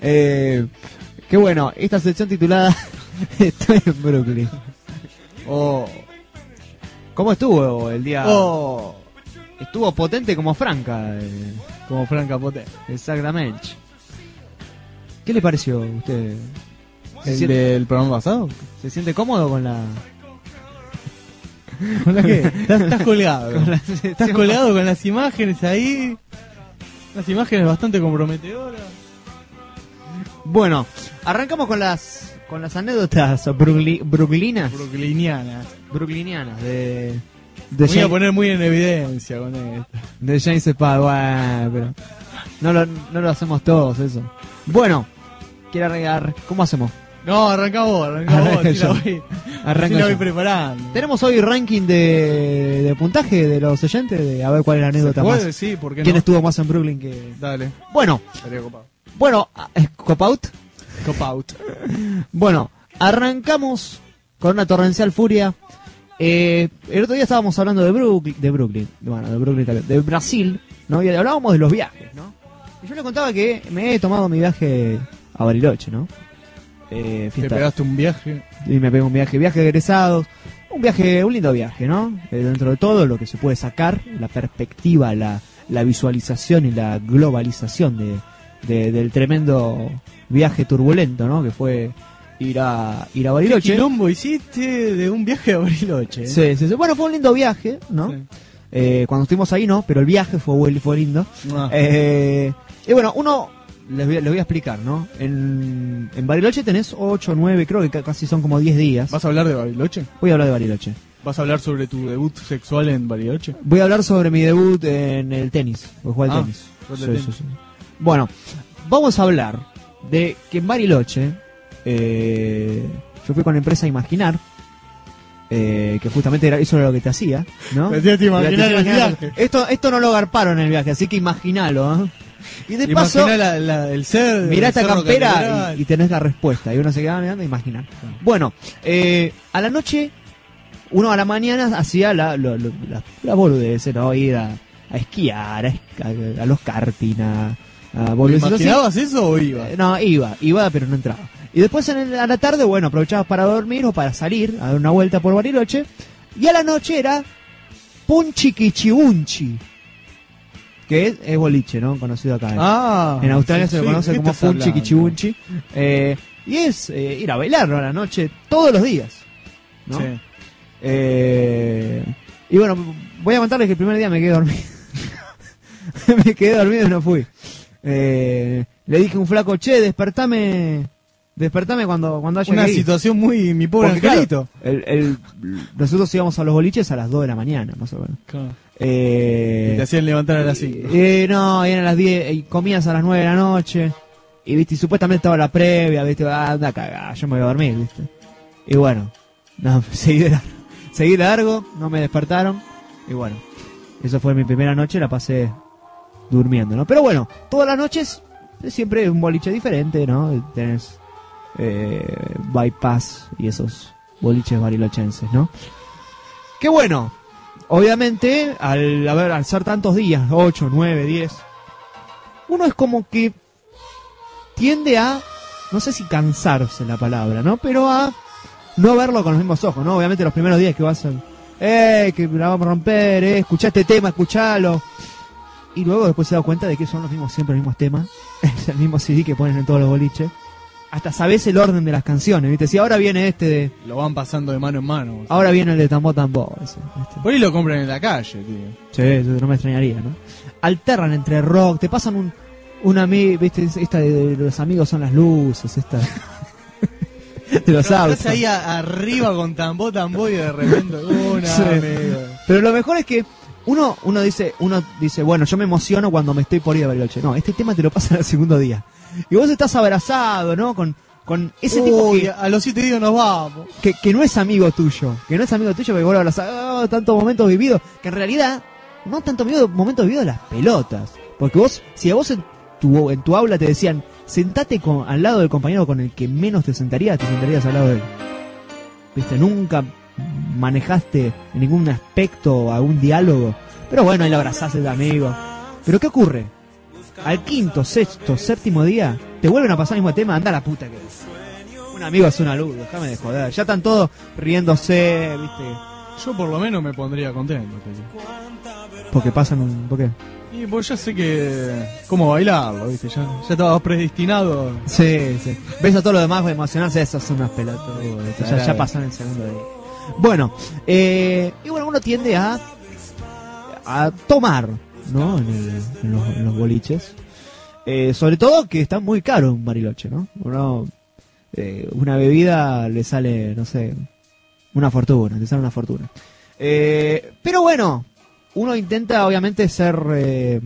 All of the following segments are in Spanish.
Eh, qué bueno, esta sección titulada Estoy en Brooklyn. Oh, ¿Cómo estuvo el día? oh, Estuvo potente como Franca. eh, como Franca Pote. exactamente. ¿Qué le pareció a usted? ¿Se, ¿El siente, del programa pasado? se siente cómodo con la.? ¿Con la qué? Estás, estás colgado. con la Estás colgado con las imágenes ahí. Unas imágenes bastante comprometedoras. Bueno, arrancamos con las con las anécdotas brookli- brooklinas, Brooklynianas. brooklinianas de voy a poner muy en evidencia con esto. de James Spade. Bueno, pero no lo, no lo hacemos todos eso. Bueno, quiere arreglar, ¿cómo hacemos? No, arranca vos, arranca vos. Arranco así la voy, Arranco así la voy yo. preparando. Tenemos hoy ranking de, de puntaje de los oyentes, de a ver cuál es la anécdota más. Sí, ¿por qué ¿Quién no? estuvo más en Brooklyn que...? Dale, Bueno, estaría copado. Bueno, ¿es cop out? Cop out. Bueno, arrancamos con una torrencial furia. Eh, el otro día estábamos hablando de Brooklyn, de Brooklyn, bueno, de Brooklyn también, de Brasil, ¿no? Y hablábamos de los viajes, ¿no? Y yo le contaba que me he tomado mi viaje a Bariloche, ¿no? Eh, Te pegaste un viaje. y me pego un viaje, viaje de egresados, un viaje, un lindo viaje, ¿no? Eh, dentro de todo lo que se puede sacar, la perspectiva, la, la visualización y la globalización de, de- del tremendo viaje turbulento, ¿no? Que fue ir a ir a ¿Qué Bariloche. quilombo hiciste de un viaje a Bariloche? Sí, sí, sí. Bueno, fue un lindo viaje, ¿no? Sí. Eh, cuando estuvimos ahí, no, pero el viaje fue, fue lindo. Ah. Eh, y bueno, uno, les voy, a- les voy a explicar, ¿no? En, en Bariloche tenés 8, 9, creo que ca- casi son como 10 días. ¿Vas a hablar de Bariloche? Voy a hablar de Bariloche. ¿Vas a hablar sobre tu debut sexual en Bariloche? Voy a hablar sobre mi debut en el tenis, o jugar al Ah, tenis. Sí, tenis. sí, sí. Bueno, vamos a hablar de que en Bariloche, eh, yo fui con la empresa Imaginar, eh, que justamente era, eso era lo que te hacía, ¿no? Imaginar Te el imaginas- viaje. Esto, esto no lo garparon en el viaje, así que imagínalo. ¿eh? Y de paso, la- la- el ser. mirá esta campera y, y tenés la respuesta. Y uno se queda mirando imaginar. Bueno, eh, a la noche, uno a la mañana hacía la, lo- la, la boludez, ¿no? Ir a, a esquiar, a, es- a- a los karting, a, a ¿Te boludeces así. imaginabas eso o iba? Eh, No, iba, iba, pero no entraba. Y después en el- a la tarde, bueno, aprovechabas para dormir o para salir, a dar una vuelta por Bariloche. Y a la noche era Punchiquichiunchi, que es, es boliche, ¿no? Conocido acá. Ah. en Australia sí, se lo sí, conoce ¿qué como? Punchiquichiunchi. Eh, y es eh, ir a bailar a la noche todos los días. ¿no? Sí. Eh, y bueno, voy a contarles que el primer día me quedé dormido. me quedé dormido y no fui. Eh, le dije a un flaco, che, despertame, despertame cuando, cuando haya Una que ir". situación muy. Mi pobre Porque, claro, angelito. el- el- nosotros íbamos a los boliches a las 2 de la mañana, más o menos. Claro. Eh, Y te hacían levantar a las 5. eh, no, eran las 10, y comías a las 9 de la noche. Y viste, y supuestamente estaba la previa, viste, "Ah, anda a cagar, yo me voy a dormir, viste. Y bueno, no, seguí de largo, seguí de largo, no me despertaron. Y bueno, eso fue mi primera noche, la pasé durmiendo, ¿no? Pero bueno, todas las noches es siempre un boliche diferente, ¿no? Tenés eh, bypass y esos boliches barilochenses, ¿no? Qué bueno, obviamente, al, a ver, al ser tantos días, 8, 9, 10, uno es como que tiende a, no sé si cansarse la palabra, ¿no? Pero a no verlo con los mismos ojos, ¿no? Obviamente los primeros días que vas a, eh, que la vamos a romper, eh, escuchá este tema, escuchalo. Y luego después se da cuenta de que son los mismos, siempre los mismos temas, es el mismo CD que ponen en todos los boliches. Hasta sabes el orden de las canciones, ¿viste? Si ahora viene este de, Lo van pasando de mano en mano. ahora viene el de Tambo Tambo, ese, ¿viste? Por ahí lo compran en la calle, tío. Sí, eso no me extrañaría, ¿no? Alternan entre rock, te pasan un, un amigo, viste, esta de, de los amigos son las luces, esta de los autos. Estás ahí a- arriba con tambó, tambó y de repente una Sí. amigo. Pero lo mejor es que uno, uno dice, uno dice, bueno, yo me emociono cuando me estoy por ir a Bariloche. No, este tema te lo pasan al segundo día. Y vos estás abrazado, ¿no? Con, con ese tipo que, a los siete días nos vamos. que, que no es amigo tuyo, que no es amigo tuyo, porque vos lo abrazás, "Ah, tantos momentos vividos, que en realidad no tanto vivido- momentos vividos las pelotas. Porque vos, si a vos en tu, en tu aula te decían, sentate con, al lado del compañero con el que menos te sentarías, te sentarías al lado de él. Viste, nunca manejaste en ningún aspecto algún diálogo. Pero bueno, ahí lo abrazás el amigo. Pero ¿qué ocurre? Al quinto, sexto, séptimo día, te vuelven a pasar el mismo tema, anda la puta que es. Un amigo es una luz, déjame de joder. Ya están todos riéndose, viste. Yo por lo menos me pondría contento. Porque pasan un. ¿Por qué? Y pues ya sé que... cómo bailarlo, ¿viste? Ya, ya estaba predestinado. Sí, sí. Ves a todo lo demás emocionarse, esos son unas pelotas. Ya, ya pasan el segundo día. Bueno, eh, y bueno, uno tiende a, a tomar, ¿no? En, el- en los, en los boliches. Eh, sobre todo que está muy caro un bariloche, ¿no? Uno, eh, una bebida le sale, no sé, una fortuna, le sale una fortuna. Eh, pero bueno, uno intenta obviamente ser, eh,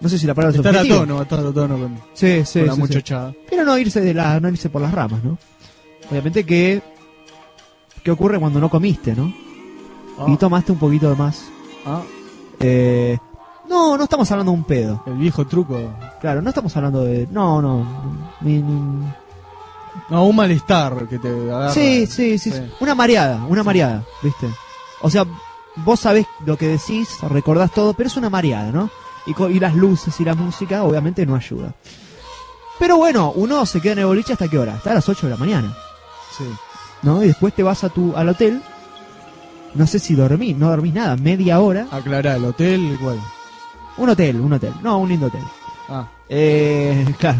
no sé si la palabra es Estar a tono, estar a tono con, Sí, sí, con la sí, sí. muchachada. Pero no irse de la, no irse por las ramas, ¿no? Obviamente que ¿qué ocurre cuando no comiste, no? Ah, Y tomaste un poquito de más. ah, Eh, no, no estamos hablando de un pedo. el viejo truco. Claro, no estamos hablando de no, no, ni- ni- No, un malestar que te agarra. Sí, sí, sí, Sí. una mareada, una mareada, ¿viste? O sea, vos sabés lo que decís, recordás todo, pero es una mareada, ¿no? Y, y las luces y la música obviamente no ayuda. Pero bueno, uno se queda en el boliche hasta qué hora? Hasta las 8 de la mañana. Sí. ¿No? Y después te vas a tu, al hotel. No sé si dormís, no dormís nada, media hora. Aclará, el hotel, igual. Un hotel, un hotel. No, un lindo hotel. Ah, Eh, claro,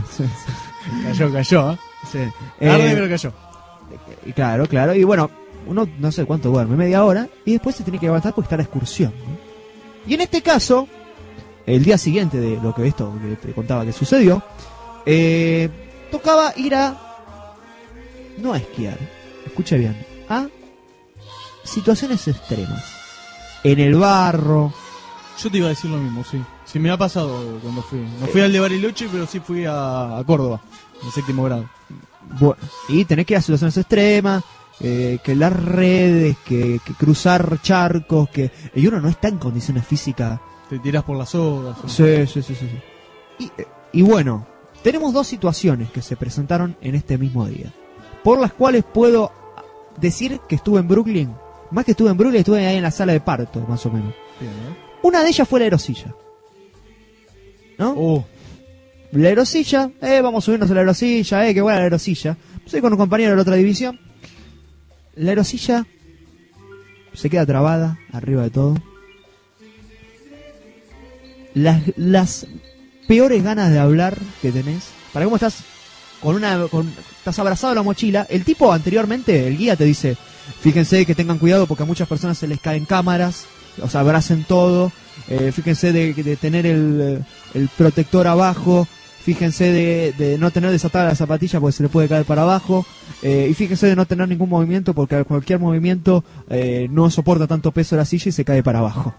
cayó, cayó, ¿eh? sí. Tarde, Eh, pero cayó. y claro, claro. Y bueno, uno no sé cuánto duerme, media hora. Y después se tiene que levantar porque está la excursión. ¿no? Y en este caso, el día siguiente de lo que esto que te contaba que sucedió, eh, tocaba ir a. No a esquiar, escuche bien, a situaciones extremas. En el barro, Yo te iba a decir lo mismo, sí. Sí, me ha pasado cuando fui. No fui al de Bariloche, pero sí fui a, a Córdoba, en séptimo grado. Bueno, y tenés que ir a situaciones extremas, eh, que las redes, que, que cruzar charcos, que y uno no está en condiciones físicas. Te tiras por las sogas. ¿no? Sí, sí, sí, sí. sí. Y, eh, y bueno, tenemos dos situaciones que se presentaron en este mismo día, por las cuales puedo decir que estuve en Brooklyn. Más que estuve en Brooklyn, estuve ahí en la sala de parto, más o menos. Bien, ¿eh? Una de ellas fue la aerosilla. ¿No? Oh, La aerosilla, eh, vamos a subirnos a la aerosilla, eh, qué buena la aerosilla. Soy con un compañero de la otra división. La aerosilla se queda trabada arriba de todo. Las, las peores ganas de hablar que tenés. Para cómo estás con una, con, estás abrazado la mochila. El tipo anteriormente, el guía te dice, fíjense que tengan cuidado porque a muchas personas se les caen cámaras, o sea, abracen todo. Eh, fíjense de, de tener el, protector abajo. Fíjense de, de no tener desatada la zapatilla porque se le puede caer para abajo. Eh, y fíjense de no tener ningún movimiento porque cualquier movimiento eh, no soporta tanto peso la silla y se cae para abajo.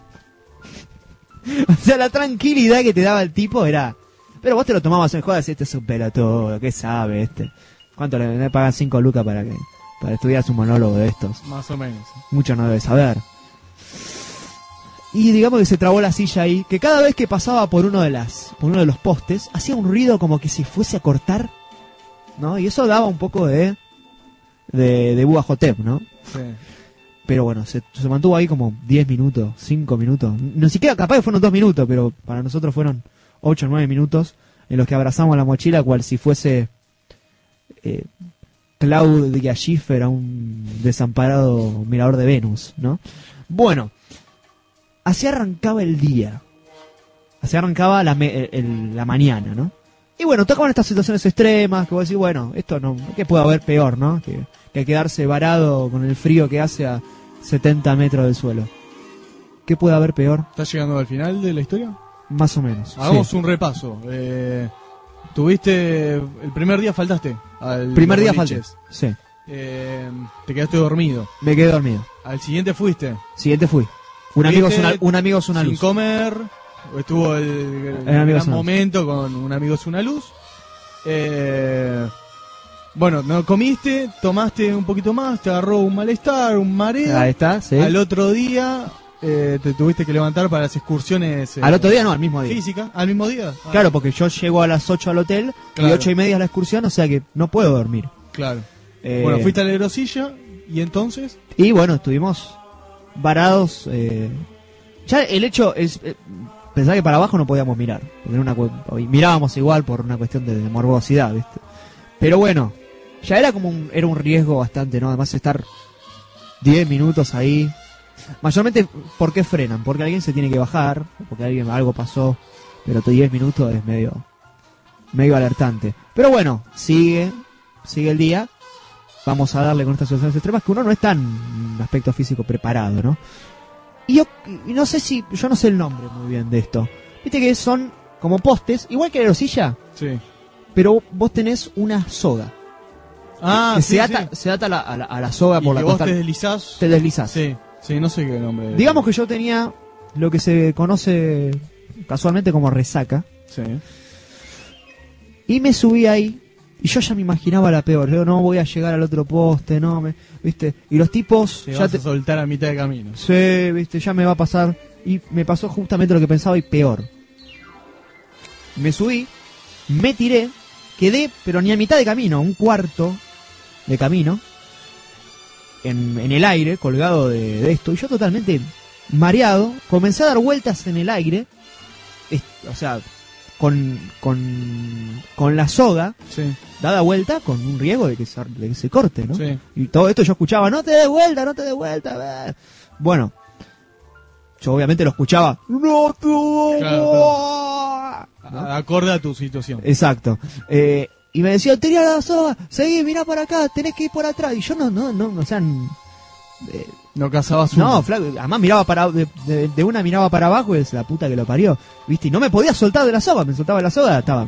o sea, la tranquilidad que te daba el tipo era... Pero vos te lo tomabas en joda, este es un pelotudo, ¿qué sabe este? ¿Cuánto le, le pagan 5 lucas para que para estudiar su monólogo de estos? más o menos. mucho no debe saber. Y digamos que se trabó la silla ahí, que cada vez que pasaba por uno de las, por uno de los postes, hacía un ruido como que si fuese a cortar, ¿no? Y eso daba un poco de, de, de Búa Hotep, ¿no? Sí. Pero bueno, se, se mantuvo ahí como 10 minutos, 5 minutos. Ni siquiera capaz que fueron 2 minutos, pero para nosotros fueron 8 o 9 minutos en los que abrazamos la mochila cual si fuese eh, Claudia Schiffer a un desamparado mirador de Venus, ¿no? Bueno, así arrancaba el día. Así arrancaba la, me- el- la mañana, ¿no? Y bueno, tocaban estas situaciones extremas, que vos decís, bueno, esto no, ¿qué puede haber peor, no? Que, que quedarse varado con el frío que hace a 70 metros del suelo. ¿Qué puede haber peor? ¿Estás llegando al final de la historia? Más o menos. Hagamos sí. un repaso. Eh, Tuviste. El primer día faltaste. Al Primer día falté. Sí, Eh, te quedaste dormido. me quedé dormido. Al siguiente fuiste. Siguiente fui. Un ¿Fuiste amigo es una, un amigo es una sin luz. comer. Estuvo el, el gran momento con un amigo es una luz. Eh, bueno, no comiste, tomaste un poquito más, te agarró un malestar, un mareo. Ahí está, sí. Al otro día eh, te tuviste que levantar para las excursiones eh, Al otro día no, al mismo día. físicas. ¿Al mismo día? Ah, Claro, porque yo llego a las 8 al hotel y Claro. 8 y media a la excursión, o sea que no puedo dormir. Claro. Eh, Bueno, fuiste a la aerosilla y entonces. Y bueno, estuvimos varados. eh, ya el hecho es. eh, pensaba que para abajo no podíamos mirar. Porque una, mirábamos igual por una cuestión de, de morbosidad, ¿viste? Pero bueno, ya era como un, era un riesgo bastante, ¿no? Además estar 10 minutos ahí. Mayormente, ¿por qué frenan? Porque alguien se tiene que bajar, porque alguien algo pasó, pero 10 minutos es medio medio alertante. Pero bueno, sigue, sigue el día. Vamos a darle con estas situaciones extremas que uno no está en un aspecto físico preparado, ¿no? Y yo y no sé si, yo no sé el nombre muy bien de esto. Viste que son como postes, igual que la aerosilla, Sí. pero vos tenés una soga. Ah, que sí, se ata, sí. se ata a la, a la- a la soga Y por la vos costal. te deslizás. Te deslizás. Sí, sí, no sé qué nombre. Digamos que yo tenía lo que se conoce casualmente como resaca. Sí. Y me subí ahí. Y yo ya me imaginaba la peor. Yo no voy a llegar al otro poste, no me. ¿Viste? Y los tipos. Te ya vas te- a soltar a mitad de camino. Sí, ¿viste? Ya me va a pasar. Y me pasó justamente lo que pensaba y peor. Me subí, me tiré, quedé, pero ni a mitad de camino, un cuarto de camino. En, en el aire, colgado de, de esto. Y yo totalmente mareado. Comencé a dar vueltas en el aire. es- o sea, con, con, con la soga Sí, dada vuelta con un riesgo de que se, de que se corte, ¿no? sí. Y todo esto yo escuchaba, no te des vuelta, no te des vuelta. eh". Bueno, yo obviamente lo escuchaba, no te Claro, vuelta". ¿No? A- Acorde a tu situación. Exacto. Eh, y me decía, tenía la soga, seguí, mirá para acá, tenés que ir por atrás. Y yo no, no, no, o sea, eh, No cazabas no, uno. flaco, además miraba para, de, de- de una miraba para abajo y es la puta que lo parió, viste, y no me podía soltar de la soga, me soltaba de la soga, estaba,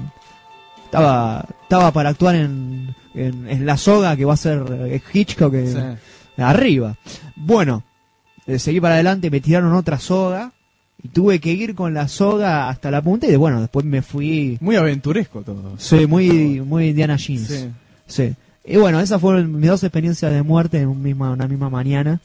estaba, estaba para actuar en, en, en la soga que va a ser eh, Hitchcock eh, Sí. arriba. Bueno, eh, seguí para adelante, me tiraron otra soga y tuve que ir con la soga hasta la punta y de, bueno, después me fui, Muy aventuresco todo. soy muy, muy Indiana Jeans. Sí. Sí. Y bueno, esas fueron mis dos experiencias de muerte en un misma, una misma mañana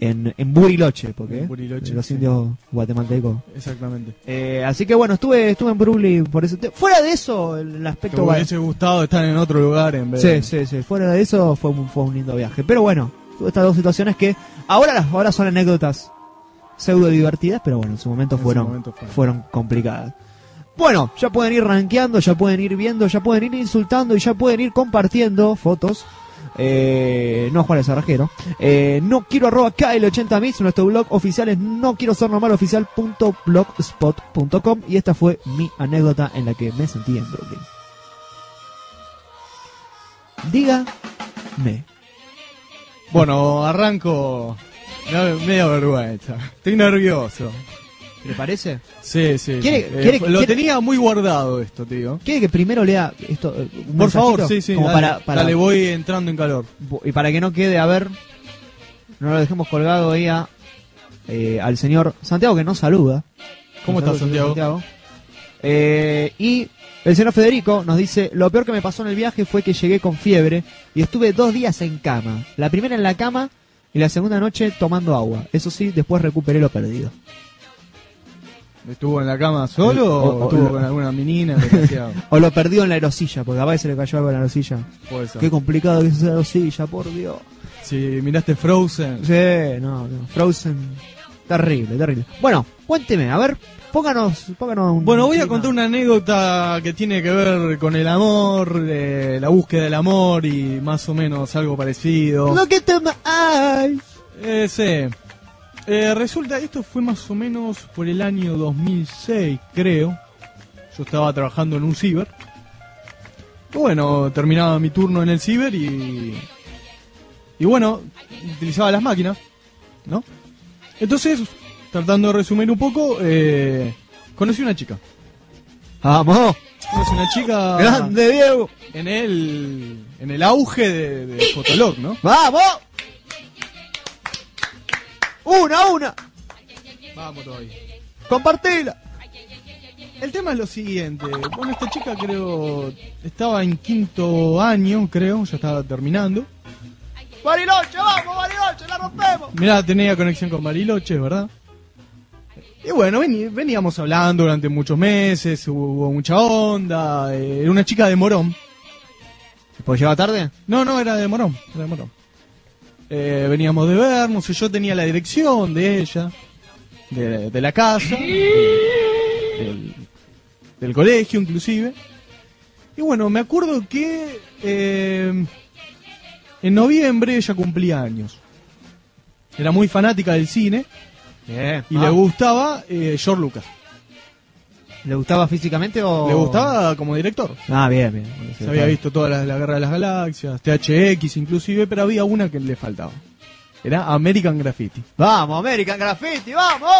en, en Buriloche, porque En Buriloche, los sí. indios guatemaltecos. Exactamente. Eh, así que bueno, estuve estuve en Brooklyn por te- Fuera de eso, el, el ¿Te aspecto... va- hubiese gustado estar en otro lugar en vez Sí, de... sí, sí. Fuera de eso fue un, fue un lindo viaje. Pero bueno, tuve estas dos situaciones que ahora, las- ahora son anécdotas pseudo divertidas, pero bueno, en su momento En su fueron, momento fueron. fueron complicadas. Bueno, ya pueden ir rankeando, ya pueden ir viendo, ya pueden ir insultando y ya pueden ir compartiendo fotos. Eh, no Juan Arrajero. Eh, no quiero arroba KL80 mix, nuestro blog oficial es no quiero ser normal oficial.blogspot.com y esta fue mi anécdota en la que me sentí en Brooklyn. Dígame. Bueno, arranco... Me da vergüenza. Estoy nervioso. ¿Le parece? Sí, sí. ¿Quiere- Eh, quiere- lo quiere- tenía muy guardado esto, tío. ¿Quiere que primero lea esto? eh, un Por favor, sí, sí. Como dale, para, para- dale, voy entrando en calor. y para que no quede, a ver, no lo dejemos colgado ahí a, eh, al señor Santiago que nos saluda. ¿Cómo estás, Santiago? Eh, y el señor Federico nos dice, lo peor que me pasó en el viaje fue que llegué con fiebre y estuve dos días en cama. La primera en la cama y la segunda noche tomando agua. Eso sí, después recuperé lo perdido. ¿Estuvo en la cama solo O- o, o- estuvo con alguna menina? O lo perdido en la aerosilla, porque a veces se le cayó algo en la ser. Qué complicado que es esa aerosilla, por Dios. Si miraste Frozen. Sí, no, no. Frozen. Terrible, terrible. Bueno, cuénteme, a ver, pónganos, pónganos un. Bueno, voy a contar una anécdota que tiene que ver con el amor, eh, la búsqueda del amor y más o menos algo parecido. Look at my eyes. Eh, sí. Eh, resulta, esto fue más o menos por el año 2006, creo. Yo estaba trabajando en un ciber. Bueno, terminaba mi turno en el ciber y... Y bueno, utilizaba las máquinas, ¿no? Entonces, tratando de resumir un poco, eh, conocí una chica. Vamos, Conocí una chica grande Diego. en el, en el auge de, de Fotolog, ¿no? Vamos. Una, una. Vamos todavía. Compartila. El tema es lo siguiente. Bueno, esta chica creo estaba en quinto año, creo, ya estaba terminando. Bariloche, vamos, Bariloche, la rompemos. Mirá, tenía conexión con Bariloche, ¿verdad? Y bueno, veníamos hablando durante muchos meses, hubo mucha onda. eh, Era una chica de Morón. ¿Pues llega tarde? No, no, era de Morón. Era de Morón. Eh, veníamos de vernos y yo tenía la dirección de ella, de, de la casa. del, del colegio inclusive. Y bueno, me acuerdo que eh, en noviembre ella cumplía años. Era muy fanática del cine Bien. y Ah, le gustaba eh, George Lucas. ¿Le gustaba físicamente o...? Le gustaba como director. Ah, bien, bien. Se había visto toda la, la Guerra de las Galaxias, THX inclusive, pero había una que le faltaba. Era American Graffiti. Vamos, American Graffiti, vamos.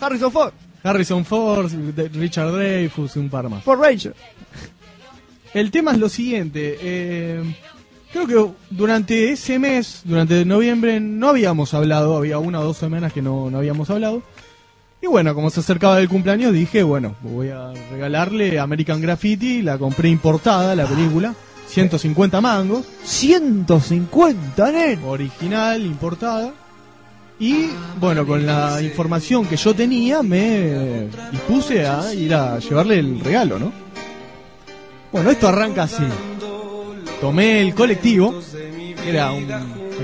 Harrison Ford, Harrison Ford, Richard Dreyfuss y un par más. Ford Ranger. El tema es lo siguiente. eh, creo que durante ese mes, durante noviembre, no habíamos hablado. Había una o dos semanas que no, no habíamos hablado. Y bueno, como se acercaba el cumpleaños, dije, bueno, voy a regalarle American Graffiti. La compré importada, la película. 150 mangos. 150, nen. original, importada. Y bueno, con la información que yo tenía, me dispuse a ir a llevarle el regalo, ¿no? Bueno, esto arranca así. Tomé el colectivo, era un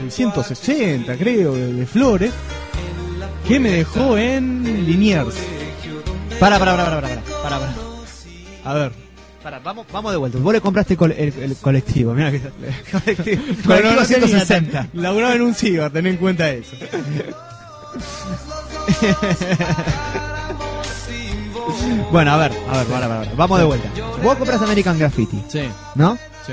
el 160, creo, de, de Flores, que me dejó en Liniers. Para, para, para, para, para, para, para. A ver. Para, vamos, vamos de vuelta. Vos le compraste el, col- el- el colectivo, mira que colectivo, colectivo no tenía 160. tan- Laburaba en un ciber, ten en cuenta eso. Bueno, a ver, a ver, para, para, para. vamos de vuelta. Vos compraste American Graffiti, Sí, ¿no? sí.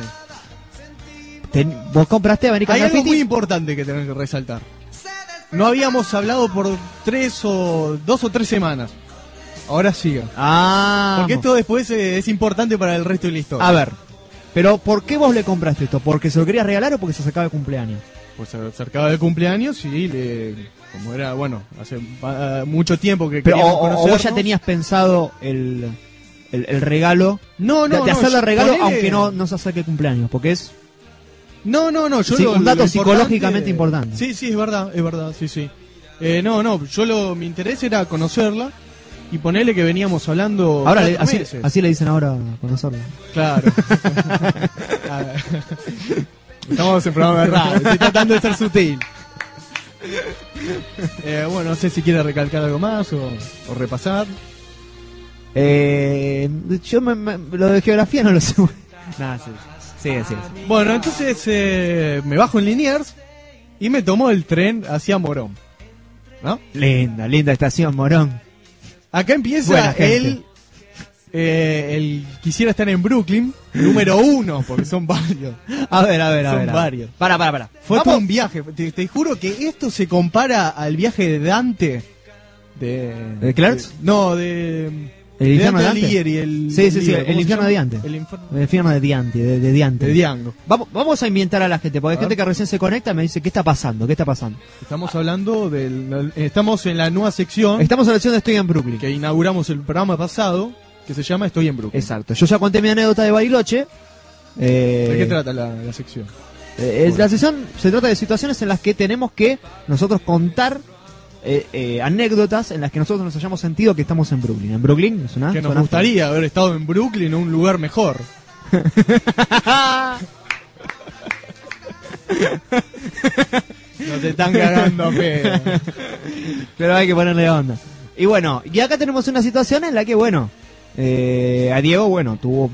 Ten- vos compraste American Hay algo muy importante que tengo que resaltar. No habíamos hablado por tres o dos o tres semanas. Ahora siga. Ah, Porque esto después eh, es importante para el resto de la historia. a ver. Pero ¿por qué vos le compraste esto? ¿Porque se lo querías regalar o porque se sacaba de cumpleaños? Pues se acercaba el cumpleaños y le, como era, bueno, hace mucho tiempo que Pero, o, o vos ya tenías pensado el, el, el regalo No, de, no, de no, hacerle regalo ponele- aunque no, no se acerque cumpleaños, porque es No, no, no, yo Sí, lo- un dato lo psicológicamente importante. Sí, sí, es verdad, es verdad, sí, sí. Eh, no, no, yo lo, mi interés era conocerla y ponerle que veníamos hablando ahora le- así, meses. así le dicen ahora a conocerlo. Claro. Estamos en programa de radio, estoy tratando de ser sutil. Eh, bueno, no sé si quiere recalcar algo más o, o repasar. Eh, yo me- me- lo de geografía no lo sé. Nada, sí. Sí, sí, sí. Bueno, entonces eh, me bajo en Liniers y me tomo el tren hacia Morón. ¿No? Linda, linda estación, Morón. Acá empieza el, eh, el quisiera estar en Brooklyn, número uno, porque son varios. A ver, a ver, a Son ver. ver. varios. Para, para, para. Fue todo un viaje. Te, te juro que esto se compara al viaje de Dante. ¿De, ¿De Clerks? de- no, de. ¿El infierno de Dante? El, Sí, sí, sí, el ¿cómo se infierno de Dante. El infierno El infierno de Diante, de, de Diante. de Diango. Vamos, vamos a inventar a la gente, porque hay A gente ver. que recién se conecta y me dice, ¿qué está pasando? ¿Qué está pasando? Estamos hablando del. Estamos en la nueva sección Estamos en la sección de Estoy en Brooklyn. que inauguramos el programa pasado, que se llama Estoy en Brooklyn. Exacto. Yo ya conté mi anécdota de Bariloche. Eh, ¿De qué trata la, la sección? eh, la sección se trata de situaciones en las que tenemos que nosotros contar eh, eh, anécdotas en las que nosotros nos hayamos sentido que estamos en Brooklyn. En Brooklyn es una que nos gustaría haber estado en Brooklyn, un lugar mejor. Nos están cagando a pedo. Pero hay que ponerle onda. Y bueno, y acá tenemos una situación en la que, bueno, eh, a Diego, bueno, tuvo.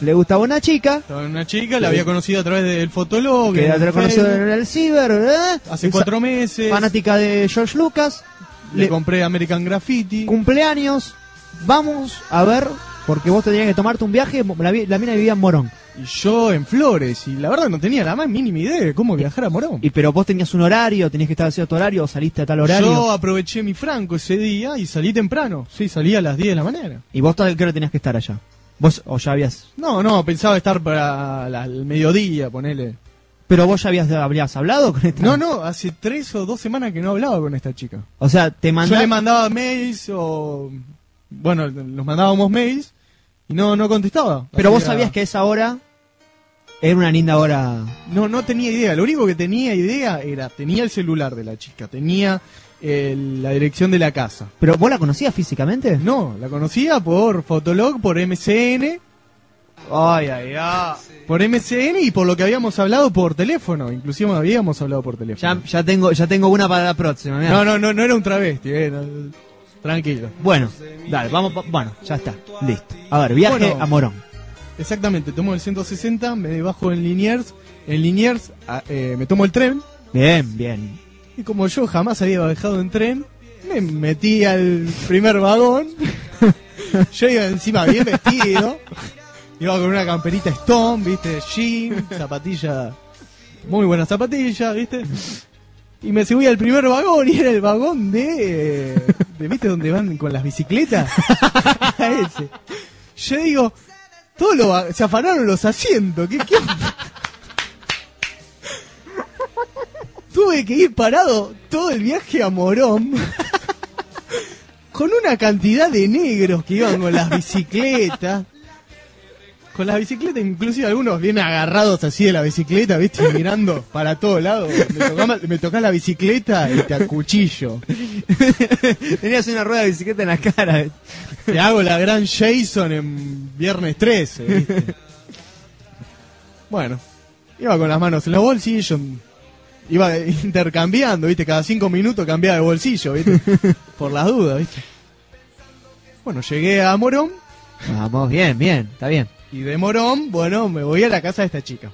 Le gustaba una chica, Una chica la había conocido a través del fotolog. que la conoció Facebook, en el ciber, ¿verdad? hace cuatro meses. Fanática de George Lucas. Le, le- compré American Graffiti. cumpleaños. Vamos a ver, porque vos tenías que tomarte un viaje. La, la mina vivía en Morón. Y yo en Flores. Y la verdad no tenía la más mínima idea de cómo viajar a Morón. Y pero vos tenías un horario, tenías que estar a cierto horario, o saliste a tal horario. Yo aproveché mi franco ese día y salí temprano. Sí, salí a las 10 de la mañana. Y vos tal qué hora tenías que estar allá. Vos o ya habías, No, no, pensaba estar para la- el mediodía, ponele. pero vos ya habías habrías hablado con esta. No, no, hace tres o dos semanas que no hablaba con esta chica. O sea, te Yo le mandaba mails o... Bueno, nos mandábamos mails y no, no contestaba. Pero vos sabías que esa hora era una linda hora. No, no tenía idea. Lo único que tenía idea era, tenía el celular de la chica, tenía eh, la dirección de la casa. ¿Pero vos la conocías físicamente? No, la conocía por Fotolog, por MCN, Ay, ay, ay. por MCN y por lo que habíamos hablado por teléfono. Inclusive habíamos hablado por teléfono. ya tengo, ya tengo una para la próxima. mirá. No, no, no, no era un travesti. eh, no. tranquilo. Bueno, dale, vamos, pa- bueno, ya está, listo. A ver, viaje Bueno. a Morón. Exactamente, tomo el 160, me bajo en Liniers, en Liniers a- eh, me tomo el tren, Bien, bien. Y como yo jamás había viajado en tren, me metí al primer vagón, yo iba encima bien vestido, iba con una camperita Stone, viste, jean, zapatilla, muy buena zapatilla, viste, y me subí al primer vagón y era el vagón de, viste, donde van con las bicicletas, ese. Yo digo, todos va- se afanaron los asientos, ¿qué, qué Tuve que ir parado todo el viaje a Morón con una cantidad de negros que iban con las bicicletas. Con las bicicletas, inclusive algunos vienen agarrados así de la bicicleta, ¿viste? Mirando para todos lados. Me tocás me tocás la bicicleta y te acuchillo. Tenías una rueda de bicicleta en la cara. Te hago la gran Jason en viernes 13, ¿viste? Bueno, iba con las manos en los bolsillos, iba intercambiando, ¿viste? Cada cinco minutos cambiaba de bolsillo, ¿viste? Por las dudas, ¿viste? Bueno, llegué a Morón Vamos, bien, bien, está bien. y de Morón, bueno, me voy a la casa de esta chica.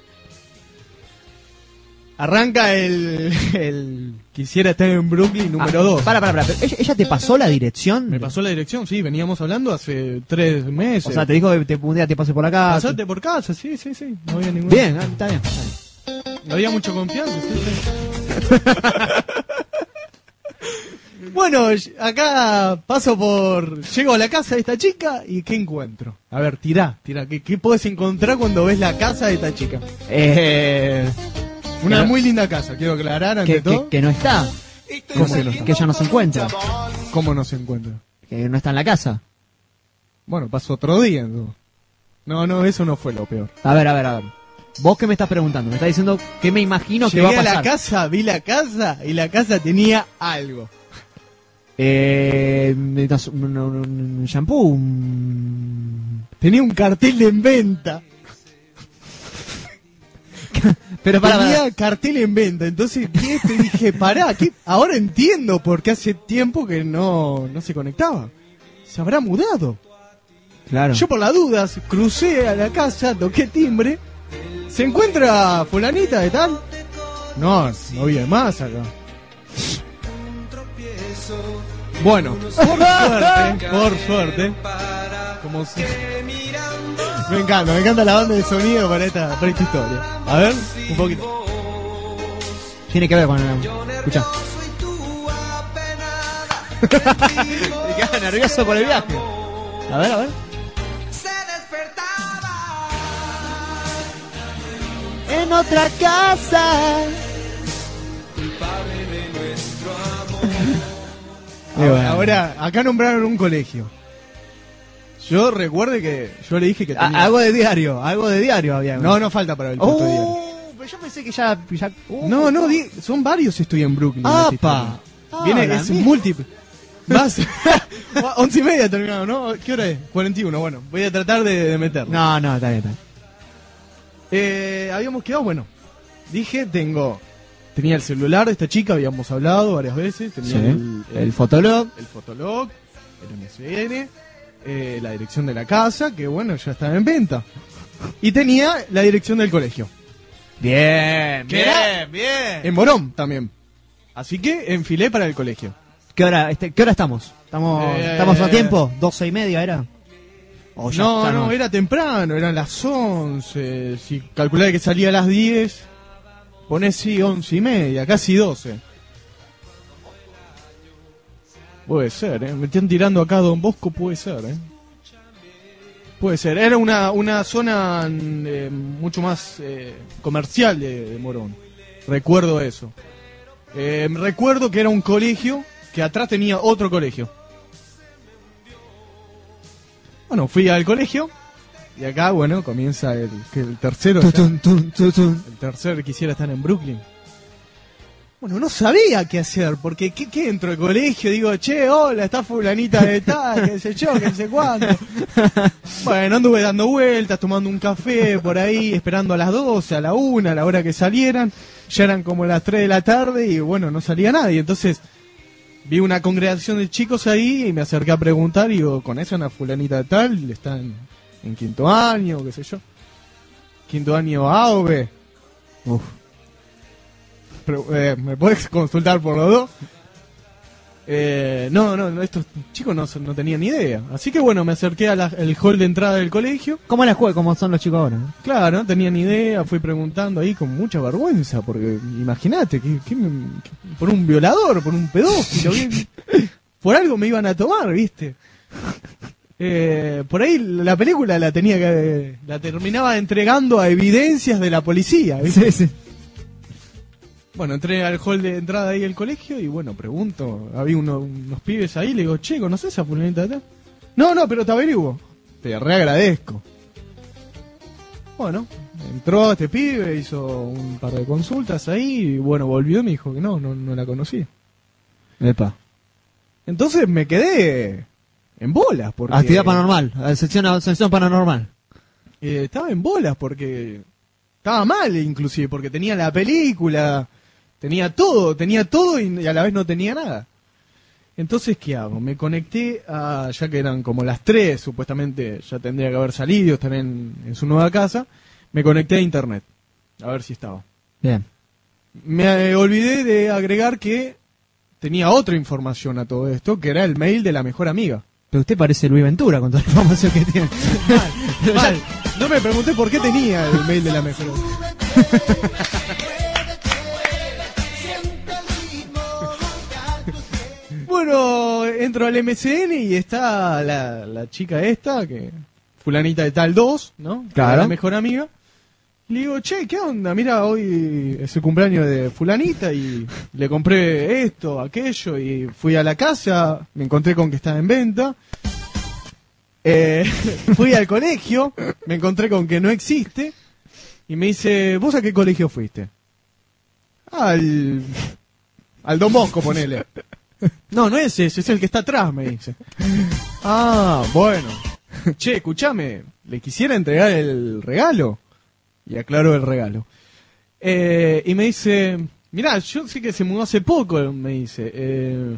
Arranca el, el Quisiera estar en Brooklyn número Ah, 2. Para, para, para. pero ¿Ella, ella te pasó la dirección? Me pasó la dirección, sí, veníamos hablando hace tres meses. O sea, te dijo que te, un día te pase por acá. Pasaste por casa, sí, sí, sí. No había ningún. Bien, ah, está bien. está bien. No había mucha confianza, sí, bueno, acá paso por. Llego a la casa de esta chica y ¿qué encuentro? A ver, tirá, tirá. ¿Qué, qué puedes encontrar cuando ves la casa de esta chica? Eh, Una muy linda casa, quiero aclarar ante que, todo. que, que no está. ¿Cómo que no está? Que ella no se encuentra. ¿Cómo no se encuentra? Que no está en la casa. Bueno, pasó otro día. ¿no? No, no, eso no fue lo peor. A ver, a ver, a ver. ¿Vos qué me estás preguntando? Me estás diciendo que me imagino que va Llegué a a pasar. la casa, vi la casa y la casa tenía algo. Eh, un, shampoo, un- Tenía un cartel en venta. Pero para, Tenía para. cartel en venta. Entonces ¿qué? te dije, pará, ¿qué? ahora entiendo por qué hace tiempo que no, no se conectaba. Se habrá mudado. Claro. Yo por las dudas crucé a la casa, toqué timbre. ¿Se encuentra fulanita de tal? No, no vive más acá. Bueno, por suerte, por suerte. Como si- Me encanta, me encanta la banda de sonido para esta, para esta historia. A ver, un poquito. Tiene que ver con el... Escucha. Me quedaba nervioso por el viaje. A ver, a ver. En otra casa. Ahora, ahora, acá nombraron un colegio. Yo recuerde que yo le dije que tenía... algo de diario, algo de diario había. No, no falta para el puesto de diario. Oh, pero yo pensé que ya. ya oh. No, no, di- son varios estudian en Brooklyn. ¡Apa! Viene, Ah, la es mierda. múltiple. Más. Once y media terminado, ¿no? ¿Qué hora es? 41, bueno. Voy a tratar de, de meterlo. No, no, está bien, está bien. Eh, habíamos quedado, bueno. Dije, tengo. Tenía el celular de esta chica, habíamos hablado varias veces. Tenía Sí. el, El fotolog. el fotolog, el MSN, eh, la dirección de la casa, que bueno, ya estaba en venta. Y tenía la dirección del colegio. Bien, ¿Qué era? bien. En Morón también. Así que enfilé para el colegio. ¿Qué hora, este, ¿qué hora estamos? ¿Estamos, Eh, ¿Estamos a tiempo? ¿Doce y media era? O ya No, no, era temprano, eran las 11. Si calculaba que salía a las 10, ponés sí 11 y media, casi 12. Puede ser, ¿eh? Me están tirando acá Don Bosco, puede ser, ¿eh? Puede ser. Era una, una zona mm, eh, mucho más eh, comercial de, de Morón. Recuerdo eso. Eh, recuerdo que era un colegio que atrás tenía otro colegio. Bueno, fui al colegio y acá, bueno, comienza el, que el tercero. tun, tutun. el tercer quisiera estar en Brooklyn. Bueno, no sabía qué hacer, porque ¿qué, qué entro al colegio? Digo, che, hola, está fulanita de tal, qué sé yo, qué sé cuánto. Bueno, anduve dando vueltas, tomando un café por ahí, esperando a las 12, a la 1, a la hora que salieran. Ya eran como las 3 de la tarde y bueno, no salía nadie. Entonces, vi una congregación de chicos ahí y me acerqué a preguntar y digo, ¿con esa una fulanita tal? Está en, en quinto año, qué sé yo. Quinto año A o. Uf. Eh, ¿Me puedes consultar por los dos? Eh, no, no, estos chicos no, no tenían ni idea. Así que bueno, me acerqué al hall de entrada del colegio. ¿Cómo la juega? ¿Cómo son los chicos ahora? no? Claro, no tenían ni idea, fui preguntando ahí con mucha vergüenza, porque imagínate, que, que por un violador, por un pedófilo, ¿qué- por algo me iban a tomar, ¿viste? Eh, por ahí la película la tenía que la terminaba entregando a evidencias de la policía, ¿viste? Sí, sí. Bueno, entré al hall de entrada ahí del colegio y bueno, pregunto, había uno- unos pibes ahí, le digo, che, ¿conoces a fulanita de tal? No, no, pero te averiguo. Te reagradezco. Bueno, entró este pibe, hizo un par de consultas ahí y bueno, volvió y me dijo que no, no, no la conocía. Epa. Entonces me quedé en bolas porque... Actividad paranormal. Sección, sección paranormal. Eh, estaba en bolas porque estaba mal inclusive porque tenía la película tenía todo tenía todo y, y a la vez no tenía nada entonces qué hago me conecté a ya que eran como las 3 supuestamente ya tendría que haber salido estar en, en su nueva casa me conecté a internet a ver si estaba Bien. me eh, olvidé de agregar que tenía otra información a todo esto que era el mail de la mejor amiga Pero usted parece Luis Ventura con toda la información que tiene. Mal. no me pregunté por qué tenía el mail de la mejor amiga Bueno, entro al MCN y está la, la chica esta, que fulanita de tal 2, ¿no? Claro. La mejor amiga. Le digo, che, ¿qué onda? Mira, hoy es el cumpleaños de fulanita y le compré esto, aquello y fui a la casa, me encontré con que estaba en venta. Eh, fui al colegio, me encontré con que no existe y me dice, ¿vos a qué colegio fuiste? Al... Al Don Bosco, ponele. No, no es ese, es el que está atrás, me dice. Ah, bueno. Che, escúchame, ¿le quisiera entregar el regalo? Y aclaro el regalo. Eh, y me dice, mirá, yo sé que se mudó hace poco, me dice. Eh,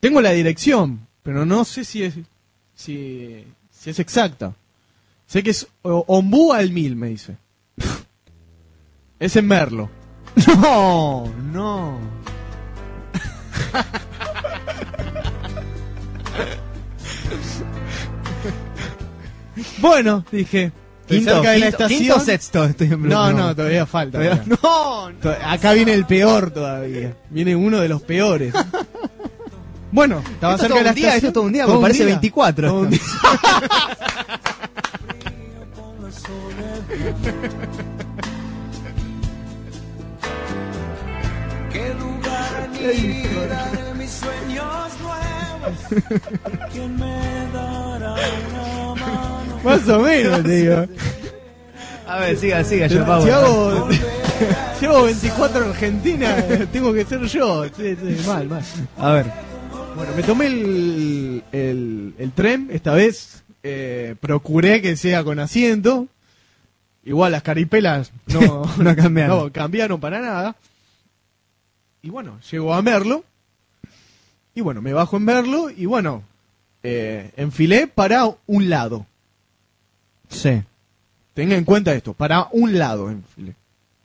tengo la dirección, pero no sé si es, si, si es exacta. Sé que es Ombú al mil, me dice. Es en Merlo. No, no. Bueno, dije. Quinto, cerca de la quinto- estación. quinto sexto estoy en No, no, todavía falta. Todavía-. No, no. Acá viene el peor todavía. Viene uno de los peores. Bueno, estaba cerca de la día, estación. esto todo un día, Todo me un parece día. 24 Todo un día. ¿Qué lugar anidaré mis sueños nuevos? ¿Quién me dará una mano? Más o menos, te digo. A ver, siga, siga, Si yo pago. si hago 24 en Argentina, tengo que ser yo. Sí, sí, mal, mal. A ver. Bueno, me tomé el, el, el tren, esta vez eh, procuré que sea con asiento. Igual las caripelas no, No cambiaron. no cambiaron para nada. Y bueno, llego a Merlo. Y bueno, me bajo en Merlo y bueno, eh, enfilé para un lado. Sí. Tenga en cuenta esto, para un lado enfilé.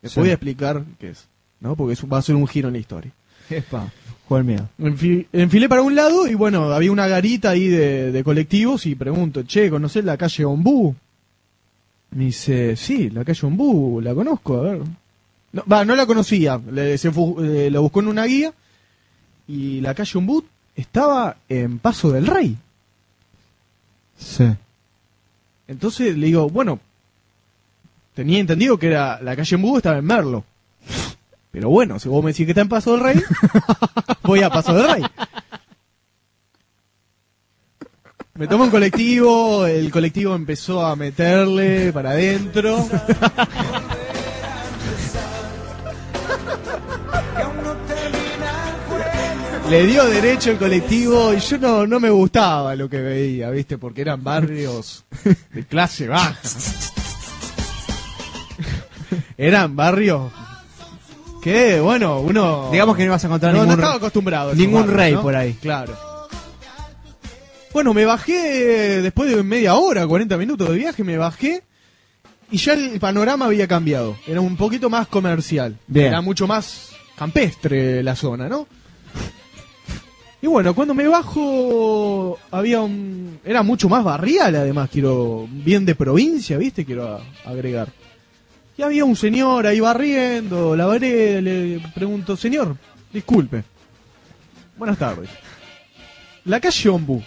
Les Sí. voy a explicar qué es, ¿no? Porque eso va a ser un giro en la historia. Epa. El miedo. Enfi- enfilé para un lado y bueno, había una garita ahí de, de colectivos y pregunto, che, ¿conocés la calle Ombú? Me dice, sí, la calle Ombú, la conozco, a ver. No, va, no la conocía, le, se eh, lo buscó en una guía y la calle Ombú estaba en Paso del Rey. Sí. Entonces le digo, bueno, tenía entendido que era la calle Ombú estaba en Merlo. Pero bueno, si vos me decís que está en Paso del Rey, voy a Paso del Rey. Me tomo un colectivo, el colectivo empezó a meterle para adentro. Le dio derecho el colectivo y yo no, no me gustaba lo que veía, ¿viste? Porque eran barrios de clase baja. Eran barrios Que, bueno, uno... Digamos que no vas a encontrar no, no ningún, estaba acostumbrado. a ningún barrios, rey ¿no? por ahí. Claro. Bueno, me bajé después de media hora, 40 minutos de viaje, me bajé y ya el panorama había cambiado. Era un poquito más comercial. Bien. Era mucho más campestre la zona, ¿no? Y bueno, cuando me bajo había un... Era mucho más barrial además, quiero... Bien de provincia, ¿viste? Quiero agregar. Y había un señor ahí barriendo, la vereda, le pregunto, señor, disculpe. Buenas tardes. La calle Ombú.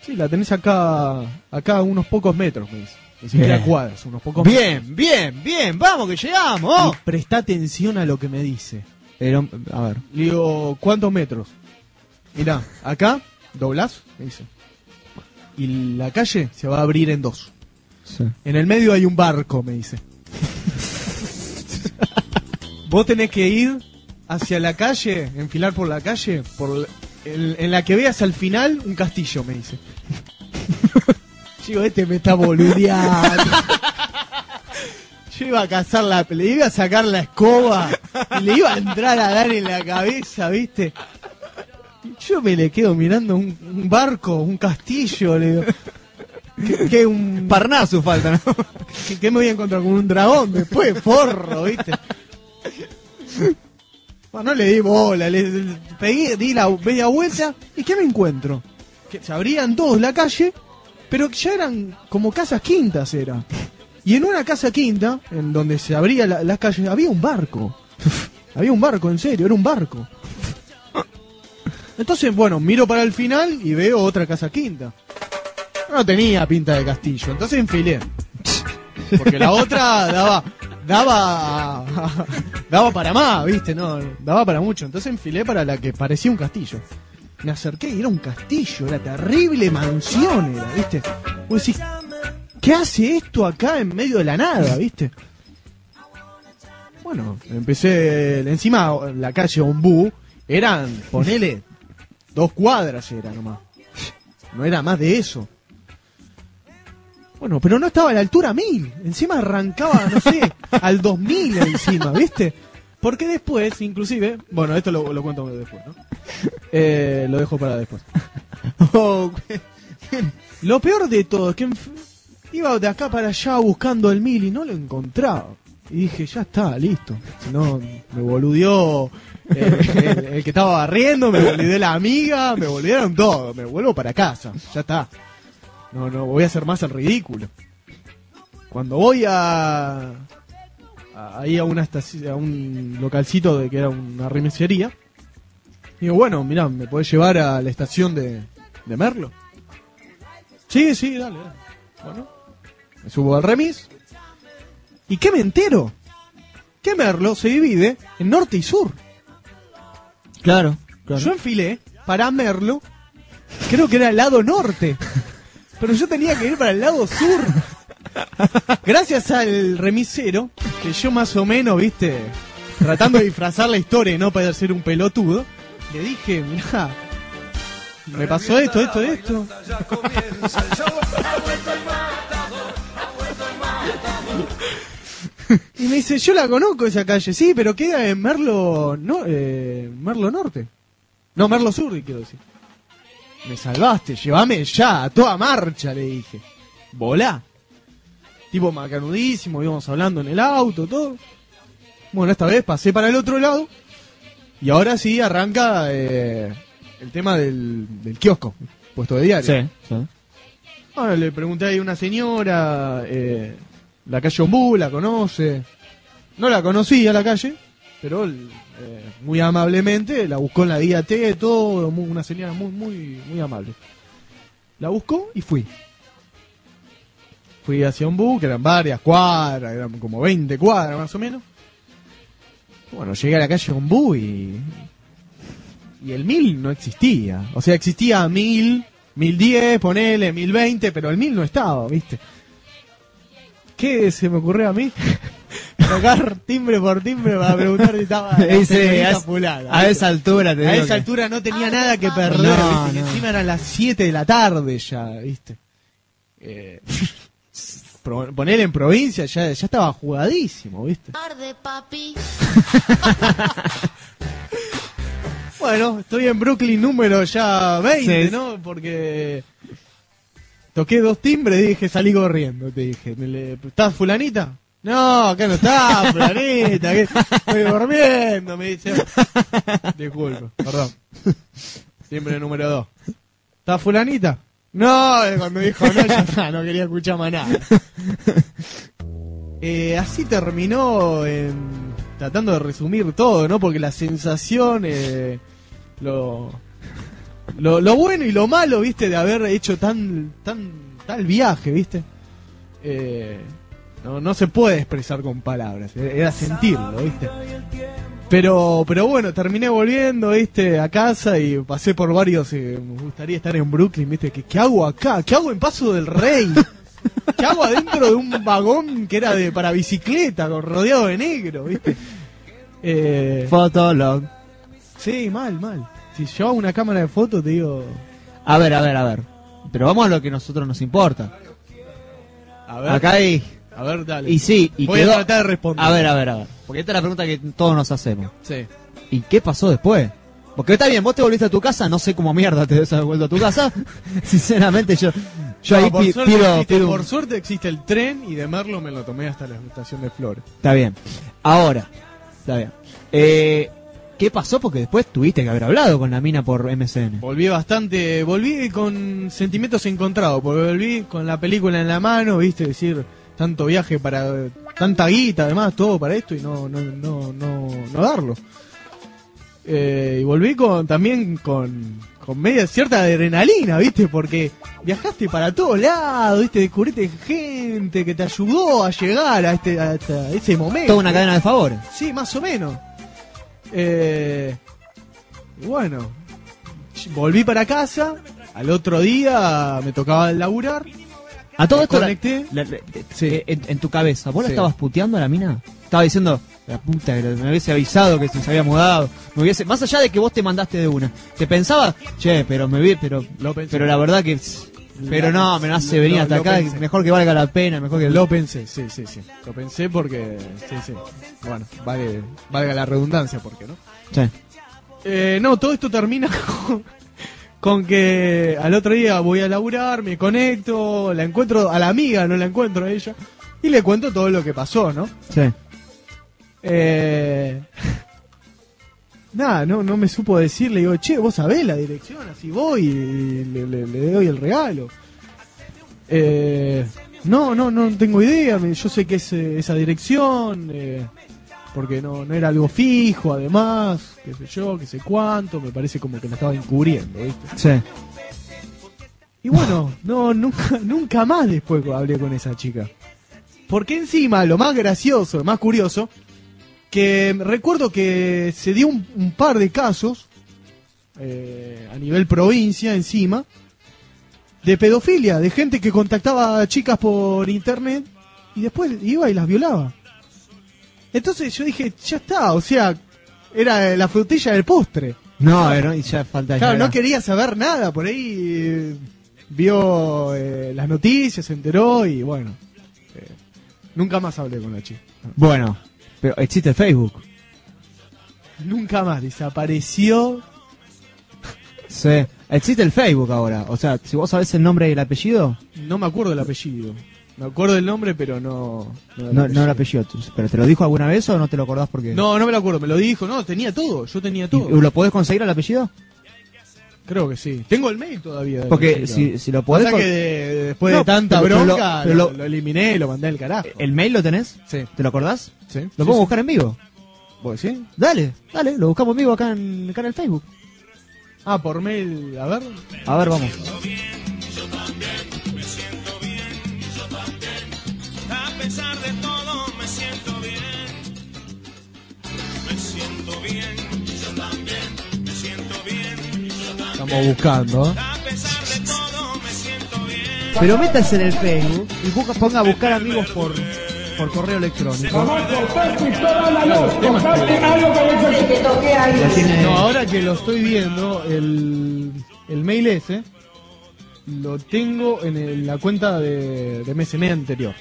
Sí, la tenés acá, acá a unos pocos metros, me dice. Ni siquiera Bien. cuadras, unos pocos metros. Bien, bien, bien, vamos que llegamos. Y presta atención a lo que me dice. Un- a ver. Le digo, ¿cuántos metros? Mirá, acá, doblás, me dice. Y la calle se va a abrir en dos. En el medio hay un barco, me dice. Vos tenés que ir hacia la calle, enfilar por la calle, por en, la que veas al final un castillo, me dice. Digo, este me está boludeando. Yo iba a cazar la le iba a sacar la escoba y le iba a entrar a dar en la cabeza, ¿viste? Yo me le quedo mirando un, un barco, un castillo, le digo. Que, que un Parnaso falta, ¿no? que, que me voy a encontrar con un dragón después, forro, ¿viste? Bueno, no le di bola, le, le pegué, di la media vuelta y ¿qué me encuentro? Que se abrían todos la calle, pero ya eran como casas quintas era. Y en una casa quinta, en donde se abrían la- las calles, había un barco. había un barco, en serio, era un barco. Entonces, bueno, miro para el final y veo otra casa quinta. No tenía pinta de castillo, entonces enfilé. Porque la otra daba daba daba para más, ¿viste? No, daba para mucho. Entonces enfilé para la que parecía un castillo. Me acerqué y era un castillo, era terrible mansión, era, ¿viste? Vos ¿qué hace esto acá en medio de la nada, ¿viste? Bueno, empecé encima la calle Ombú eran, ponele, dos cuadras era nomás. No era más de eso. Bueno, pero no estaba a la altura 1000. Encima arrancaba, no sé, al 2000 encima, ¿viste? Porque después, inclusive, bueno, esto lo, lo cuento después, ¿no? Eh, lo dejo para después. Oh, Lo peor de todo es que iba de acá para allá buscando el 1000 y no lo encontraba. Y dije, ya está, listo. Si no, me boludeó eh, el, que estaba barriendo, me boludeó la amiga, me volvieron todo. Me vuelvo para casa, ya está. No, no, voy a hacer más el ridículo. Cuando voy a, ahí a una estaci- a un localcito de que era una remisería, digo, bueno, mirá, ¿me podés llevar a la estación de, de Merlo? Sí, sí, dale, dale. Bueno, me subo al remis. ¿Y qué me entero? Que Merlo se divide en norte y sur. Claro, claro. Yo enfilé para Merlo, creo que era el lado norte. Pero yo tenía que ir para el lado sur. Gracias al remisero, que yo más o menos, viste, tratando de disfrazar la historia y no para ser un pelotudo, le dije, mirá, me pasó esto, esto, esto. Y me dice, yo la conozco esa calle, sí, pero queda en Merlo, no, eh, Merlo Norte. No, Merlo Sur, quiero decir. Me salvaste, llévame ya, a toda marcha, le dije. Volá. Tipo macanudísimo, íbamos hablando en el auto, todo. Bueno, esta vez pasé para el otro lado. Y ahora sí arranca eh, el tema del, del kiosco, puesto de diario. Sí, sí. Ahora le pregunté ahí a una señora, eh, la calle Ombú, la conoce. No la conocía la calle, pero eh, muy amablemente la buscó en la guía todo, una señora muy, muy, muy amable. La buscó y fui. Fui hacia Ombú, que eran varias cuadras, eran como 20 cuadras más o menos. Bueno, llegué a la calle Ombú y. Y el 1000 no existía. O sea, existía 1000, 1010, ponele, 1020, pero el 1000 no estaba, ¿viste? ¿Qué se me ocurrió a mí? Tocar timbre por timbre para preguntar si estaba la Ese, a, fulana, a esa altura te A digo esa que- altura no tenía nada que perder, No, ¿viste? Y no. encima eran las 7 de la tarde ya, ¿viste? Eh, pro- poner en provincia ya, ya estaba jugadísimo, ¿viste? Tarde, papi. Bueno, estoy en Brooklyn número ya 20, Sí. ¿no? Porque toqué dos timbres y dije, salí corriendo, te dije. Me le- ¿Estás fulanita? No, acá no está, fulanita, que estoy durmiendo, me dice. Disculpe, perdón. Timbre número dos. ¿Estás fulanita? No, eh, cuando dijo no, ya está, no quería escuchar más nada. Eh, así terminó tratando de resumir todo, ¿no? Porque la sensación, eh, lo, lo, lo bueno y lo malo, ¿viste? De haber hecho tan, tan, tal viaje, ¿viste? Eh, no, no se puede expresar con palabras, era sentirlo, ¿viste? Pero, pero bueno, terminé volviendo, ¿viste? A casa y pasé por varios, eh, me gustaría estar en Brooklyn, ¿viste? ¿Qué, ¿Qué hago acá? ¿Qué hago en Paso del Rey? ¿Qué hago adentro de un vagón que era de para bicicleta, rodeado de negro, ¿viste? Eh, Fotolog. sí, mal, mal. Si llevaba una cámara de fotos, te digo... A ver, a ver, a ver. Pero vamos a lo que a nosotros nos importa. A ver, Acá hay. a ver, dale. Y sí, y Voy quedó- a tratar de responder. A ver, a ver, a ver. Porque esta es la pregunta que todos nos hacemos. Sí. ¿Y qué pasó después? Porque está bien, vos te volviste a tu casa, no sé cómo mierda te has vuelto a tu casa. Sinceramente, yo, yo No, ahí por, suerte pido, existe, pido un- por suerte existe el tren y de Merlo me lo tomé hasta la estación de Flores. Está bien. Ahora, está bien. Eh, ¿Qué pasó? Porque después tuviste que haber hablado con la mina por MSN. Volví bastante, volví con sentimientos encontrados, porque volví con la película en la mano, viste, decir, tanto viaje para, tanta guita, además, todo para esto y no, no, no, no, no darlo. Eh, y volví con, también con, con media cierta adrenalina, viste, porque viajaste para todos lados, viste, descubriste gente que te ayudó a llegar a este, a a ese momento. Toda una cadena de favores. Sí, más o menos. Eh, y bueno, volví para casa. Al otro día me tocaba laburar. A todo esto, conecté. la- la- Sí. eh, en, en tu cabeza, ¿vos la estabas puteando a la mina? Estaba diciendo, la puta, que me hubiese avisado que se había mudado. Me hubiese, más allá de que vos te mandaste de una. Te pensaba, che, pero me vi, pero, Lo pensé. pero la verdad que. Pero no, me hace venir hasta acá, pensé. mejor que valga la pena, mejor que. Lo pensé, sí, sí, sí. Lo pensé porque. Sí, sí. Bueno, vale, valga la redundancia, porque no. Sí. Eh, no, todo esto termina con, con que al otro día voy a laburar, me conecto, la encuentro a la amiga, no la encuentro a ella, y le cuento todo lo que pasó, ¿no? Sí. Eh, nada, no, no me supo decir, le digo, che, vos sabés la dirección, así voy y le, le- le doy el regalo. Eh, no, no, no tengo idea, me- yo sé que es eh, esa dirección, eh, porque no, no era algo fijo, además, qué sé yo, qué sé cuánto, me parece como que la estaba encubriendo, ¿viste? Sí. Y bueno, no, nunca, nunca más después hablé con esa chica. Porque encima, lo más gracioso, lo más curioso, que recuerdo que se dio un, un par de casos eh, a nivel provincia encima de pedofilia, de gente que contactaba a chicas por internet y después iba y las violaba. Entonces yo dije, ya está, o sea, era la frutilla del postre. No, era- y ya falta Claro, no quería saber nada, por ahí eh, vio eh, las noticias, se enteró y bueno, nunca más hablé con la chica. Bueno, pero existe el Facebook. Nunca más, desapareció. Sí. Existe el Facebook ahora. O sea, si vos sabés el nombre y el apellido, No me acuerdo el apellido. Me acuerdo del nombre, pero no. No, no, no el apellido. ¿Pero te lo dijo alguna vez o no te lo acordás porque.? No, no me lo acuerdo, me lo dijo. No, tenía todo, yo tenía ¿Y- todo. ¿Lo podés conseguir el apellido? Creo que sí. Tengo el mail todavía. Porque si, si lo podés. Pasa que de- después No, de tanta pero- bronca, pero lo, lo- lo eliminé y lo mandé al carajo. ¿El mail lo tenés? Sí. ¿Te lo acordás? sí. ¿Lo Sí, podemos sí. buscar en vivo? ¿Vos decís? Dale, dale, lo buscamos en vivo acá en, acá en el Facebook. Ah, por mail, a ver. A ver, vamos. Bien. Pero métanse en el Facebook y busca- ponga a buscar amigos por, por correo electrónico. No, ahora que lo estoy viendo, el, el mail ese lo tengo en el- la cuenta de, de MSN anterior.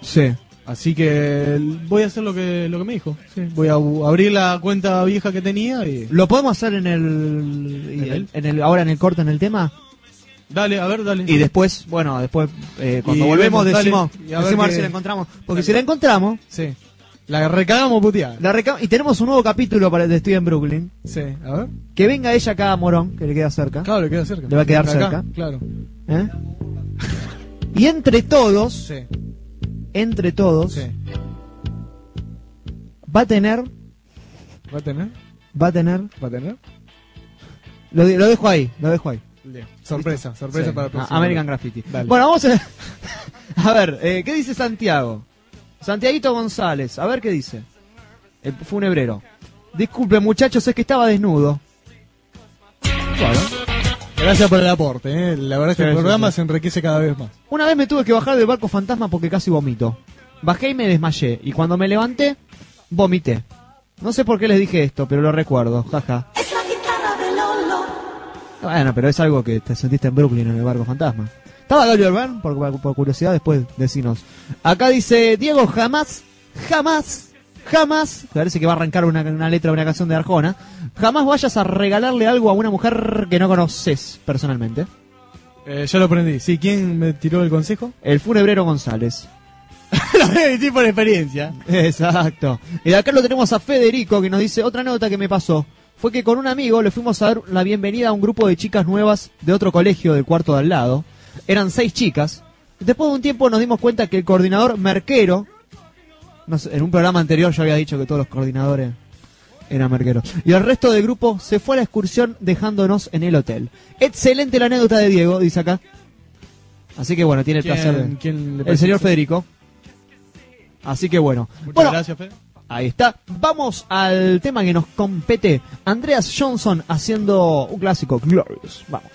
Sí. Así que voy a hacer lo que, lo que me dijo. sí. Voy a abrir la cuenta vieja que tenía y... ¿Lo podemos hacer en el, y- ¿En el? en el ahora en el corto en el tema? Dale, a ver, dale. Y después, bueno, después eh, cuando Y volvemos vemos, dale, decimos, y a ver decimos a ver si la encontramos. Porque Dale. si la encontramos, Sí. La recagamos puteada. la reca- y tenemos un nuevo capítulo para el de Estoy en Brooklyn. Sí, a ver. Que venga ella acá a Morón, que le queda cerca. Claro, le queda cerca. Le va a quedar Acá, cerca. Claro. ¿eh? Y entre todos, Sí, entre todos, sí. va a tener, ¿Va a tener? va a tener, ¿Va a tener? lo, de- lo dejo ahí, lo dejo ahí. Sorpresa, sorpresa Sí, para el a- próximo. American Graffiti. Dale. Bueno, vamos a, a ver, eh, ¿qué dice Santiago? Santiaguito González, a ver qué dice. El funebrero. Disculpe muchachos, es que estaba desnudo. Bueno. Gracias por el aporte, ¿eh? La verdad es que Sí, el programa sí. se enriquece cada vez más. Una vez me tuve que bajar del barco fantasma porque casi vomito. Bajé y me desmayé. Y cuando me levanté, vomité. No sé por qué les dije esto, pero lo recuerdo. Jaja. Es la guitarra de Lolo. Bueno, pero es algo que te sentiste en Brooklyn en el barco fantasma. ¿Estaba Gary? Por, por- por curiosidad, después decinos. Acá dice Diego, jamás, jamás, jamás, parece que va a arrancar una, una letra de una canción de Arjona, jamás vayas a regalarle algo a una mujer que no conoces personalmente. Eh, ya lo aprendí. Sí, ¿quién me tiró el consejo? El funebrero González. lo voy a decir por experiencia. Exacto. Y de acá lo tenemos a Federico que nos dice otra nota que me pasó. Fue que con un amigo le fuimos a dar la bienvenida a un grupo de chicas nuevas de otro colegio del cuarto de al lado. Eran seis chicas. Después de un tiempo nos dimos cuenta que el coordinador Merquero, no sé, en un programa anterior yo había dicho que todos los coordinadores eran Merqueros. Y el resto del grupo se fue a la excursión dejándonos en el hotel. Excelente la anécdota de Diego, dice acá. Así que bueno, tiene el placer de... ¿Quién, le El señor eso? Federico. Así que bueno. Muchas bueno, gracias, Fede. ahí está. Vamos al tema que nos compete. Andreas Johnson haciendo un clásico, Glorious. Vamos.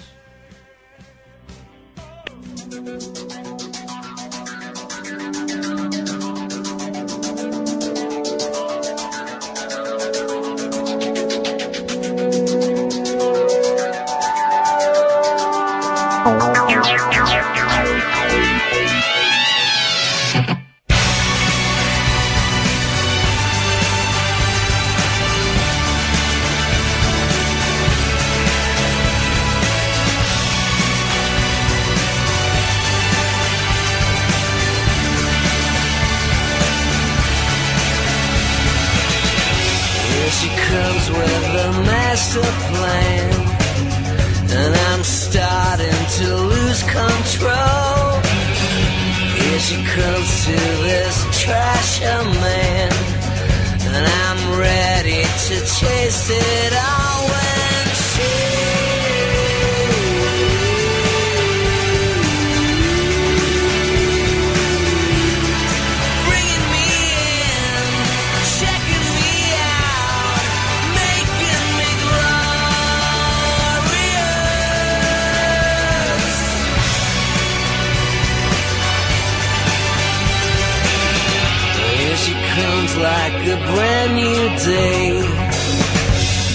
Comes like a brand new day,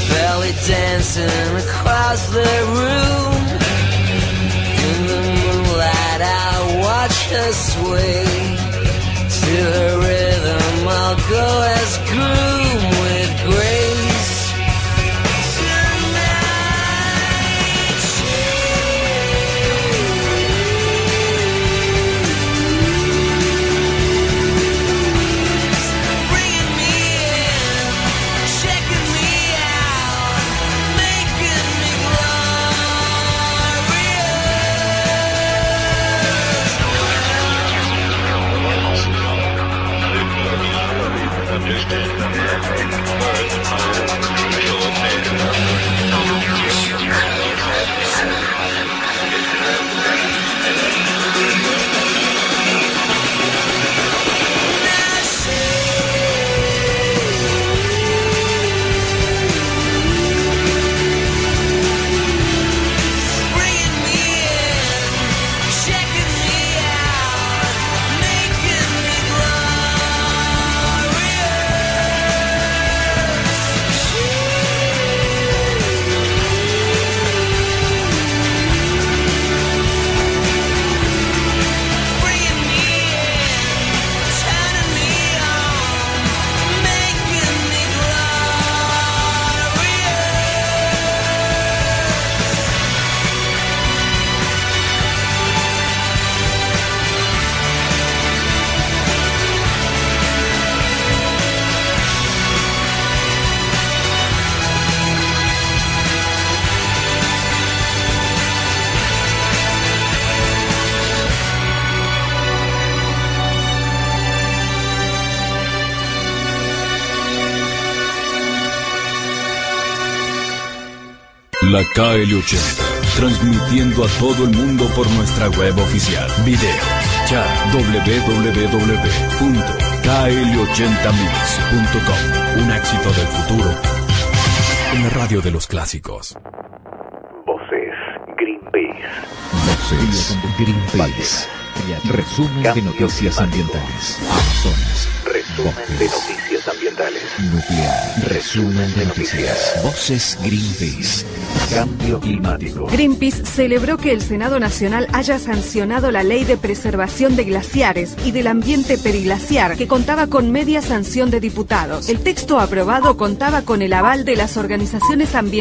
belly dancing across the room. In the moonlight, I watch her sway. To the rhythm, I'll go as groom KL80, transmitiendo a todo el mundo por nuestra web oficial. Video, chat, www.kl80mix.com. Un éxito del futuro en la radio de los clásicos. Voces Greenpeace. Voces Greenpeace. Resumen de noticias ambientales. Amazonas. Resumen de noticias. Nuclear. Resumen de noticias. Voces Greenpeace. Cambio climático. Greenpeace celebró que el Senado Nacional haya sancionado la Ley de Preservación de Glaciares y del Ambiente Periglaciar, que contaba con media sanción de diputados. El texto aprobado contaba con el aval de las organizaciones ambientales